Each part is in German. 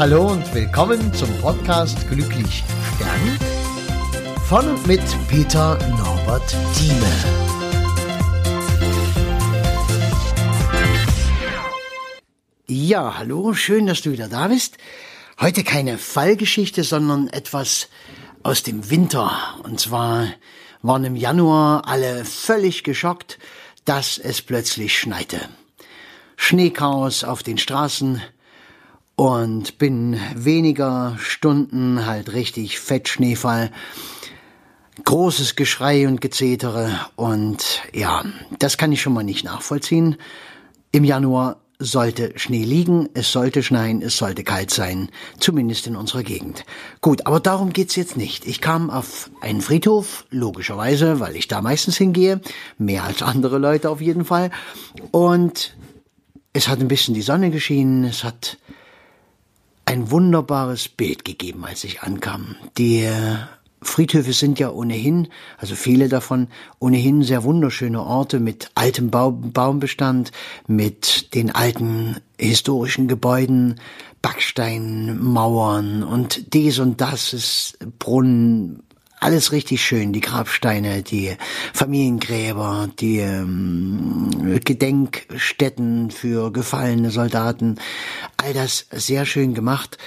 Hallo und willkommen zum Podcast Glücklich Stern von und mit Peter Norbert Thieme. Ja, hallo, schön, dass du wieder da bist. Heute keine Fallgeschichte, sondern etwas aus dem Winter. Und zwar waren im Januar alle völlig geschockt, dass es plötzlich schneite. Schneechaos auf den Straßen und bin weniger Stunden halt richtig Fettschneefall. Großes Geschrei und Gezetere und ja, das kann ich schon mal nicht nachvollziehen. Im Januar sollte Schnee liegen, es sollte schneien, es sollte kalt sein, zumindest in unserer Gegend. Gut, aber darum geht's jetzt nicht. Ich kam auf einen Friedhof, logischerweise, weil ich da meistens hingehe, mehr als andere Leute auf jeden Fall. Und es hat ein bisschen die Sonne geschienen, es hat ein wunderbares Bild gegeben, als ich ankam. Die Friedhöfe sind ja ohnehin, also viele davon, ohnehin sehr wunderschöne Orte mit altem Baumbestand, mit den alten historischen Gebäuden, Backsteinmauern und dies und das ist Brunnen, alles richtig schön, die Grabsteine, die Familiengräber, die ähm, Gedenkstätten für gefallene Soldaten, all das sehr schön gemacht,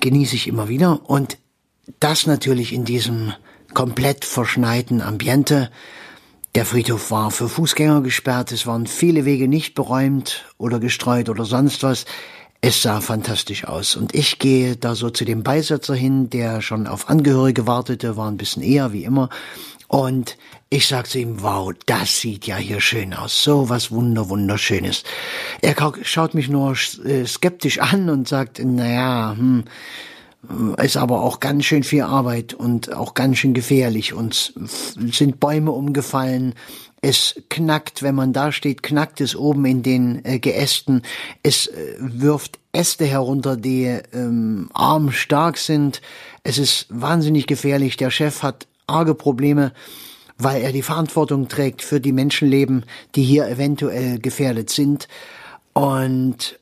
genieße ich immer wieder. Und das natürlich in diesem komplett verschneiten Ambiente. Der Friedhof war für Fußgänger gesperrt, es waren viele Wege nicht beräumt oder gestreut oder sonst was. Es sah fantastisch aus. Und ich gehe da so zu dem Beisetzer hin, der schon auf Angehörige wartete, war ein bisschen eher wie immer. Und ich sag zu ihm, wow, das sieht ja hier schön aus. So was wunder, wunderschönes. Er schaut mich nur äh, skeptisch an und sagt, naja, hm, ist aber auch ganz schön viel Arbeit und auch ganz schön gefährlich. Uns sind Bäume umgefallen. Es knackt, wenn man da steht, knackt es oben in den äh, Geästen. Es äh, wirft Äste herunter, die ähm, arm stark sind. Es ist wahnsinnig gefährlich. Der Chef hat arge Probleme, weil er die Verantwortung trägt für die Menschenleben, die hier eventuell gefährdet sind. Und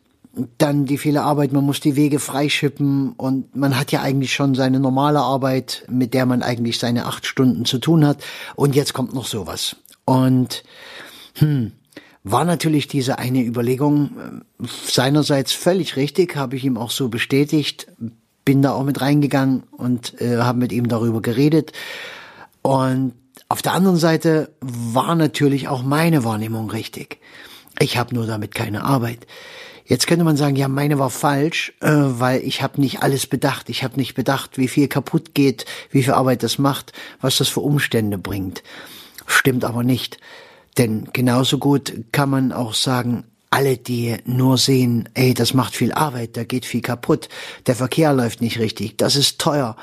dann die viele Arbeit, man muss die Wege freischippen und man hat ja eigentlich schon seine normale Arbeit, mit der man eigentlich seine acht Stunden zu tun hat und jetzt kommt noch sowas. Und hm, war natürlich diese eine Überlegung äh, seinerseits völlig richtig, habe ich ihm auch so bestätigt, bin da auch mit reingegangen und äh, habe mit ihm darüber geredet. Und auf der anderen Seite war natürlich auch meine Wahrnehmung richtig. Ich habe nur damit keine Arbeit. Jetzt könnte man sagen, ja, meine war falsch, äh, weil ich habe nicht alles bedacht. Ich habe nicht bedacht, wie viel kaputt geht, wie viel Arbeit das macht, was das für Umstände bringt. Stimmt aber nicht. Denn genauso gut kann man auch sagen, alle, die nur sehen, ey, das macht viel Arbeit, da geht viel kaputt, der Verkehr läuft nicht richtig, das ist teuer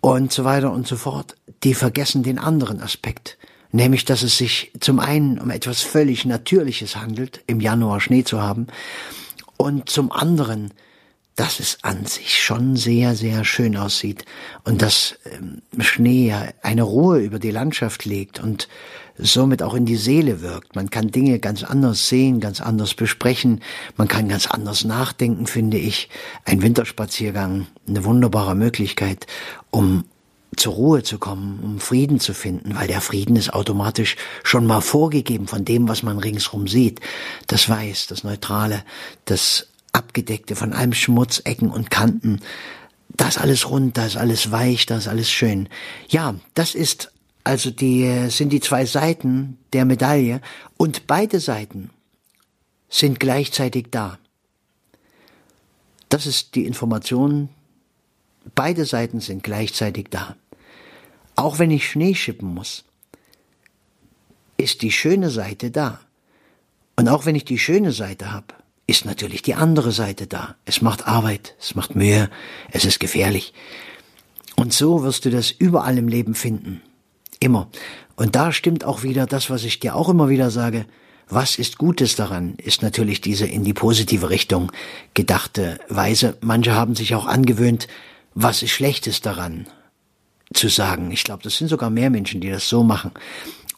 und so weiter und so fort, die vergessen den anderen Aspekt. Nämlich, dass es sich zum einen um etwas völlig Natürliches handelt, im Januar Schnee zu haben, und zum anderen, dass es an sich schon sehr, sehr schön aussieht und dass ähm, Schnee eine Ruhe über die Landschaft legt und somit auch in die Seele wirkt. Man kann Dinge ganz anders sehen, ganz anders besprechen, man kann ganz anders nachdenken, finde ich. Ein Winterspaziergang, eine wunderbare Möglichkeit, um zur Ruhe zu kommen, um Frieden zu finden, weil der Frieden ist automatisch schon mal vorgegeben von dem, was man ringsrum sieht. Das Weiß, das Neutrale, das Abgedeckte von allem Schmutz, Ecken und Kanten. Da ist alles rund, da ist alles weich, da ist alles schön. Ja, das ist also die, sind die zwei Seiten der Medaille und beide Seiten sind gleichzeitig da. Das ist die Information. Beide Seiten sind gleichzeitig da. Auch wenn ich Schnee schippen muss, ist die schöne Seite da. Und auch wenn ich die schöne Seite habe, ist natürlich die andere Seite da. Es macht Arbeit, es macht Mühe, es ist gefährlich. Und so wirst du das überall im Leben finden. Immer. Und da stimmt auch wieder das, was ich dir auch immer wieder sage. Was ist Gutes daran, ist natürlich diese in die positive Richtung gedachte Weise. Manche haben sich auch angewöhnt, was ist Schlechtes daran? zu sagen. Ich glaube, das sind sogar mehr Menschen, die das so machen.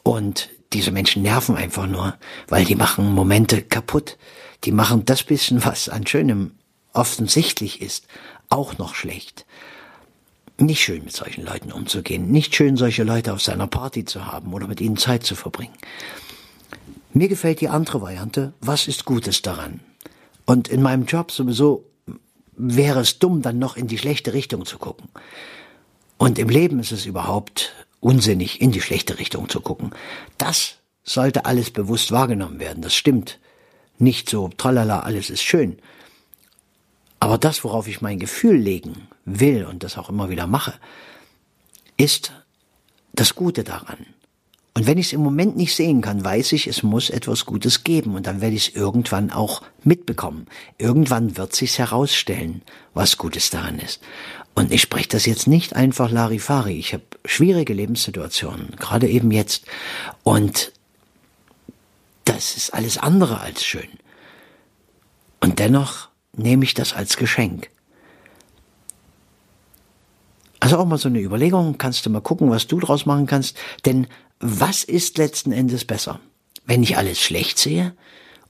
Und diese Menschen nerven einfach nur, weil die machen Momente kaputt. Die machen das bisschen, was an Schönem offensichtlich ist, auch noch schlecht. Nicht schön mit solchen Leuten umzugehen, nicht schön solche Leute auf seiner Party zu haben oder mit ihnen Zeit zu verbringen. Mir gefällt die andere Variante, was ist Gutes daran? Und in meinem Job sowieso wäre es dumm, dann noch in die schlechte Richtung zu gucken. Und im Leben ist es überhaupt unsinnig, in die schlechte Richtung zu gucken. Das sollte alles bewusst wahrgenommen werden, das stimmt. Nicht so, tralala, alles ist schön. Aber das, worauf ich mein Gefühl legen will und das auch immer wieder mache, ist das Gute daran. Und wenn ich es im Moment nicht sehen kann, weiß ich, es muss etwas Gutes geben und dann werde ich es irgendwann auch mitbekommen. Irgendwann wird sich's herausstellen, was Gutes daran ist. Und ich spreche das jetzt nicht einfach Larifari. Ich habe schwierige Lebenssituationen, gerade eben jetzt. Und das ist alles andere als schön. Und dennoch nehme ich das als Geschenk. Also auch mal so eine Überlegung, kannst du mal gucken, was du draus machen kannst. Denn was ist letzten Endes besser? Wenn ich alles schlecht sehe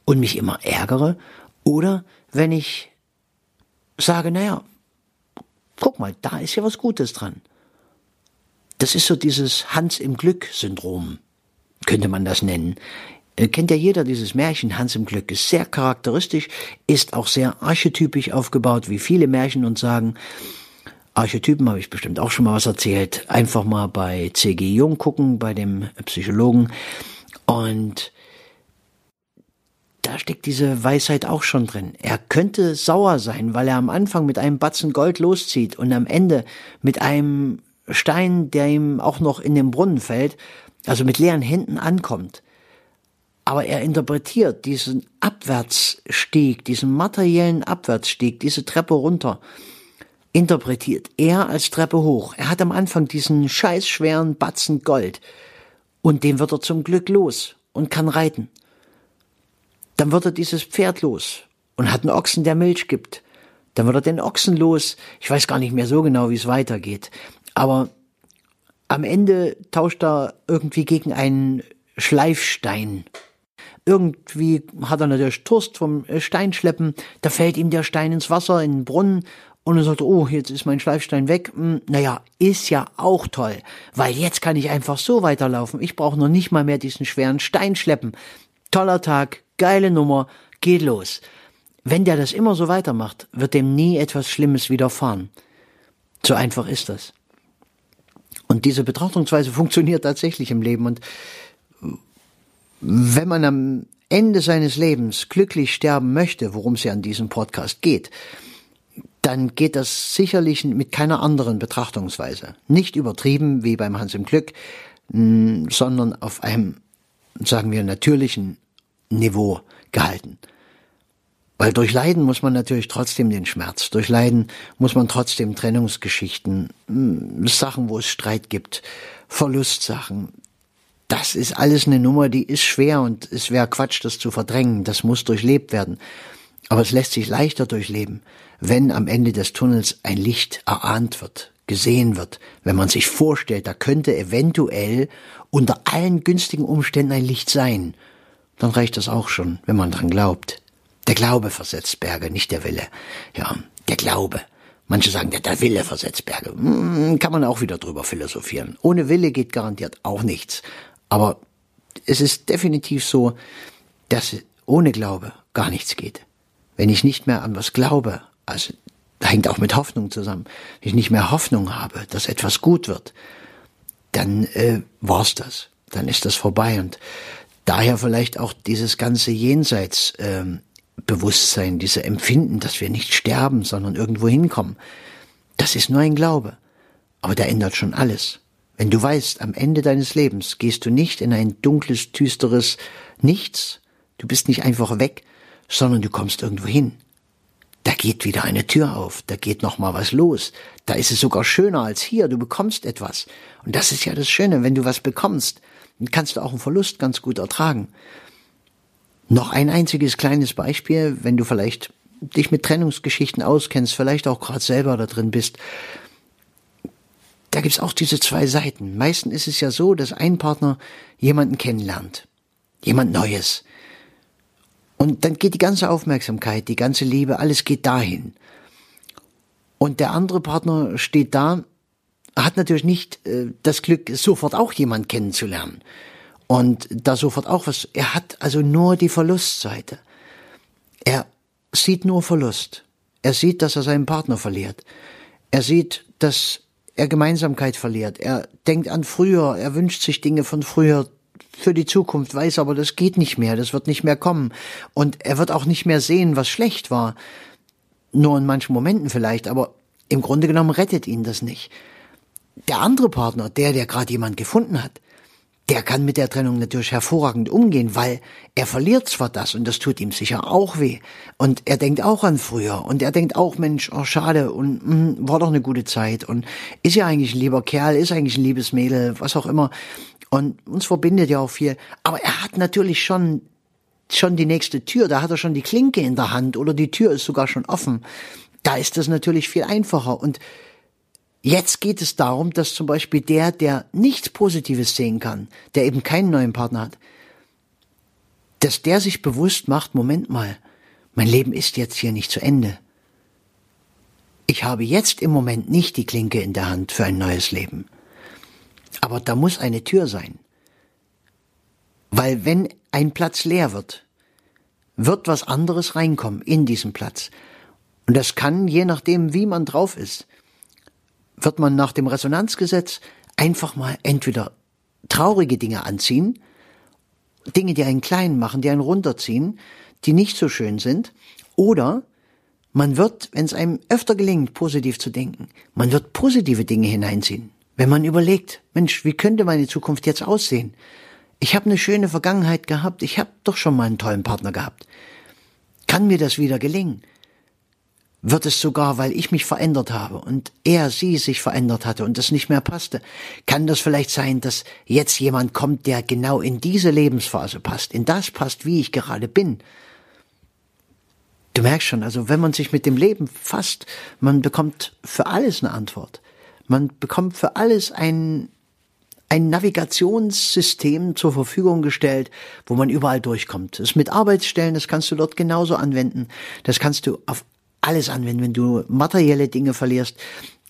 und mich immer ärgere oder wenn ich sage, naja, guck mal, da ist ja was Gutes dran. Das ist so dieses Hans im Glück Syndrom, könnte man das nennen. Äh, kennt ja jeder dieses Märchen Hans im Glück, ist sehr charakteristisch, ist auch sehr archetypisch aufgebaut, wie viele Märchen und sagen, Archetypen habe ich bestimmt auch schon mal was erzählt. Einfach mal bei C.G. Jung gucken, bei dem Psychologen. Und da steckt diese Weisheit auch schon drin. Er könnte sauer sein, weil er am Anfang mit einem Batzen Gold loszieht und am Ende mit einem Stein, der ihm auch noch in den Brunnen fällt, also mit leeren Händen ankommt. Aber er interpretiert diesen Abwärtsstieg, diesen materiellen Abwärtsstieg, diese Treppe runter, interpretiert er als Treppe hoch. Er hat am Anfang diesen scheißschweren Batzen Gold und den wird er zum Glück los und kann reiten. Dann wird er dieses Pferd los und hat einen Ochsen, der Milch gibt. Dann wird er den Ochsen los. Ich weiß gar nicht mehr so genau, wie es weitergeht. Aber am Ende tauscht er irgendwie gegen einen Schleifstein. Irgendwie hat er natürlich Durst vom Steinschleppen, da fällt ihm der Stein ins Wasser, in den Brunnen und er sagte, oh, jetzt ist mein Schleifstein weg. Hm, naja, ist ja auch toll, weil jetzt kann ich einfach so weiterlaufen. Ich brauche noch nicht mal mehr diesen schweren Stein schleppen. Toller Tag, geile Nummer, geht los. Wenn der das immer so weitermacht, wird dem nie etwas Schlimmes widerfahren. So einfach ist das. Und diese Betrachtungsweise funktioniert tatsächlich im Leben. Und wenn man am Ende seines Lebens glücklich sterben möchte, worum es ja an diesem Podcast geht, dann geht das sicherlich mit keiner anderen Betrachtungsweise. Nicht übertrieben wie beim Hans im Glück, sondern auf einem, sagen wir, natürlichen Niveau gehalten. Weil durch Leiden muss man natürlich trotzdem den Schmerz, durch Leiden muss man trotzdem Trennungsgeschichten, Sachen, wo es Streit gibt, Verlustsachen. Das ist alles eine Nummer, die ist schwer und es wäre Quatsch, das zu verdrängen. Das muss durchlebt werden. Aber es lässt sich leichter durchleben, wenn am Ende des Tunnels ein Licht erahnt wird, gesehen wird, wenn man sich vorstellt, da könnte eventuell unter allen günstigen Umständen ein Licht sein, dann reicht das auch schon, wenn man dran glaubt. Der Glaube versetzt Berge, nicht der Wille. Ja, der Glaube. Manche sagen, der, der Wille versetzt Berge. Hm, kann man auch wieder drüber philosophieren. Ohne Wille geht garantiert auch nichts. Aber es ist definitiv so, dass ohne Glaube gar nichts geht. Wenn ich nicht mehr an was glaube, also hängt auch mit Hoffnung zusammen, wenn ich nicht mehr Hoffnung habe, dass etwas gut wird, dann äh, war's das. Dann ist das vorbei. Und daher vielleicht auch dieses ganze Jenseitsbewusstsein, äh, Bewusstsein, diese Empfinden, dass wir nicht sterben, sondern irgendwo hinkommen. Das ist nur ein Glaube. Aber der ändert schon alles. Wenn du weißt, am Ende deines Lebens gehst du nicht in ein dunkles, düsteres Nichts, du bist nicht einfach weg, sondern du kommst irgendwo hin. Da geht wieder eine Tür auf, da geht noch mal was los. Da ist es sogar schöner als hier, du bekommst etwas. Und das ist ja das Schöne, wenn du was bekommst, dann kannst du auch einen Verlust ganz gut ertragen. Noch ein einziges kleines Beispiel, wenn du vielleicht dich mit Trennungsgeschichten auskennst, vielleicht auch gerade selber da drin bist. Da gibt's auch diese zwei Seiten. Meistens ist es ja so, dass ein Partner jemanden kennenlernt. Jemand Neues Und dann geht die ganze Aufmerksamkeit, die ganze Liebe, alles geht dahin. Und der andere Partner steht da, hat natürlich nicht äh, das Glück, sofort auch jemand kennenzulernen. Und da sofort auch was, er hat also nur die Verlustseite. Er sieht nur Verlust. Er sieht, dass er seinen Partner verliert. Er sieht, dass er Gemeinsamkeit verliert. Er denkt an früher, er wünscht sich Dinge von früher für die Zukunft, weiß aber, das geht nicht mehr, das wird nicht mehr kommen. Und er wird auch nicht mehr sehen, was schlecht war. Nur in manchen Momenten vielleicht, aber im Grunde genommen rettet ihn das nicht. Der andere Partner, der, der gerade jemand gefunden hat, der kann mit der Trennung natürlich hervorragend umgehen, weil er verliert zwar das und das tut ihm sicher auch weh. Und er denkt auch an früher und er denkt auch, Mensch, oh schade und mh, war doch eine gute Zeit und ist ja eigentlich ein lieber Kerl, ist eigentlich ein liebes Mädel, was auch immer. Und uns verbindet ja auch viel, aber er hat natürlich schon schon die nächste Tür, da hat er schon die Klinke in der Hand oder die Tür ist sogar schon offen. Da ist das natürlich viel einfacher und Jetzt geht es darum, dass zum Beispiel der, der nichts Positives sehen kann, der eben keinen neuen Partner hat, dass der sich bewusst macht, Moment mal, mein Leben ist jetzt hier nicht zu Ende. Ich habe jetzt im Moment nicht die Klinke in der Hand für ein neues Leben. Aber da muss eine Tür sein. Weil wenn ein Platz leer wird, wird was anderes reinkommen in diesen Platz. Und das kann, je nachdem, wie man drauf ist, wird man nach dem Resonanzgesetz einfach mal entweder traurige Dinge anziehen, Dinge, die einen klein machen, die einen runterziehen, die nicht so schön sind, oder man wird, wenn es einem öfter gelingt, positiv zu denken, man wird positive Dinge hineinziehen. Wenn man überlegt, Mensch, wie könnte meine Zukunft jetzt aussehen? Ich habe eine schöne Vergangenheit gehabt, ich habe doch schon mal einen tollen Partner gehabt. Kann mir das wieder gelingen? Wird es sogar, weil ich mich verändert habe und er, sie sich verändert hatte und das nicht mehr passte, kann das vielleicht sein, dass jetzt jemand kommt, der genau in diese Lebensphase passt, in das passt, wie ich gerade bin. Du merkst schon, also wenn man sich mit dem Leben fasst, man bekommt für alles eine Antwort. Man bekommt für alles ein, ein Navigationssystem zur Verfügung gestellt, wo man überall durchkommt. Das mit Arbeitsstellen, das kannst du dort genauso anwenden. Das kannst du auf alles anwenden, wenn du materielle Dinge verlierst.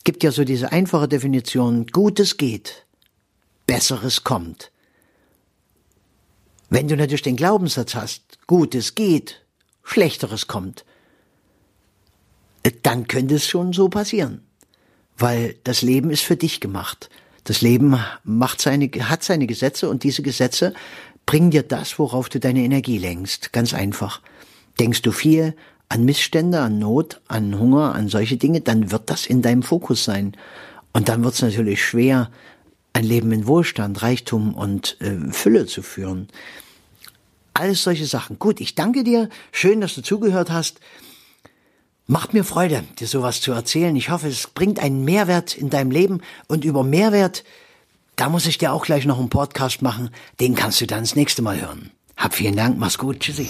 Gibt ja so diese einfache Definition, Gutes geht, Besseres kommt. Wenn du natürlich den Glaubenssatz hast, Gutes geht, Schlechteres kommt, dann könnte es schon so passieren. Weil das Leben ist für dich gemacht. Das Leben macht seine, hat seine Gesetze und diese Gesetze bringen dir das, worauf du deine Energie lenkst. Ganz einfach. Denkst du viel, an Missstände, an Not, an Hunger, an solche Dinge, dann wird das in deinem Fokus sein. Und dann wird es natürlich schwer, ein Leben in Wohlstand, Reichtum und äh, Fülle zu führen. Alles solche Sachen. Gut, ich danke dir. Schön, dass du zugehört hast. Macht mir Freude, dir sowas zu erzählen. Ich hoffe, es bringt einen Mehrwert in deinem Leben. Und über Mehrwert, da muss ich dir auch gleich noch einen Podcast machen. Den kannst du dann das nächste Mal hören. Hab vielen Dank, mach's gut, tschüssi.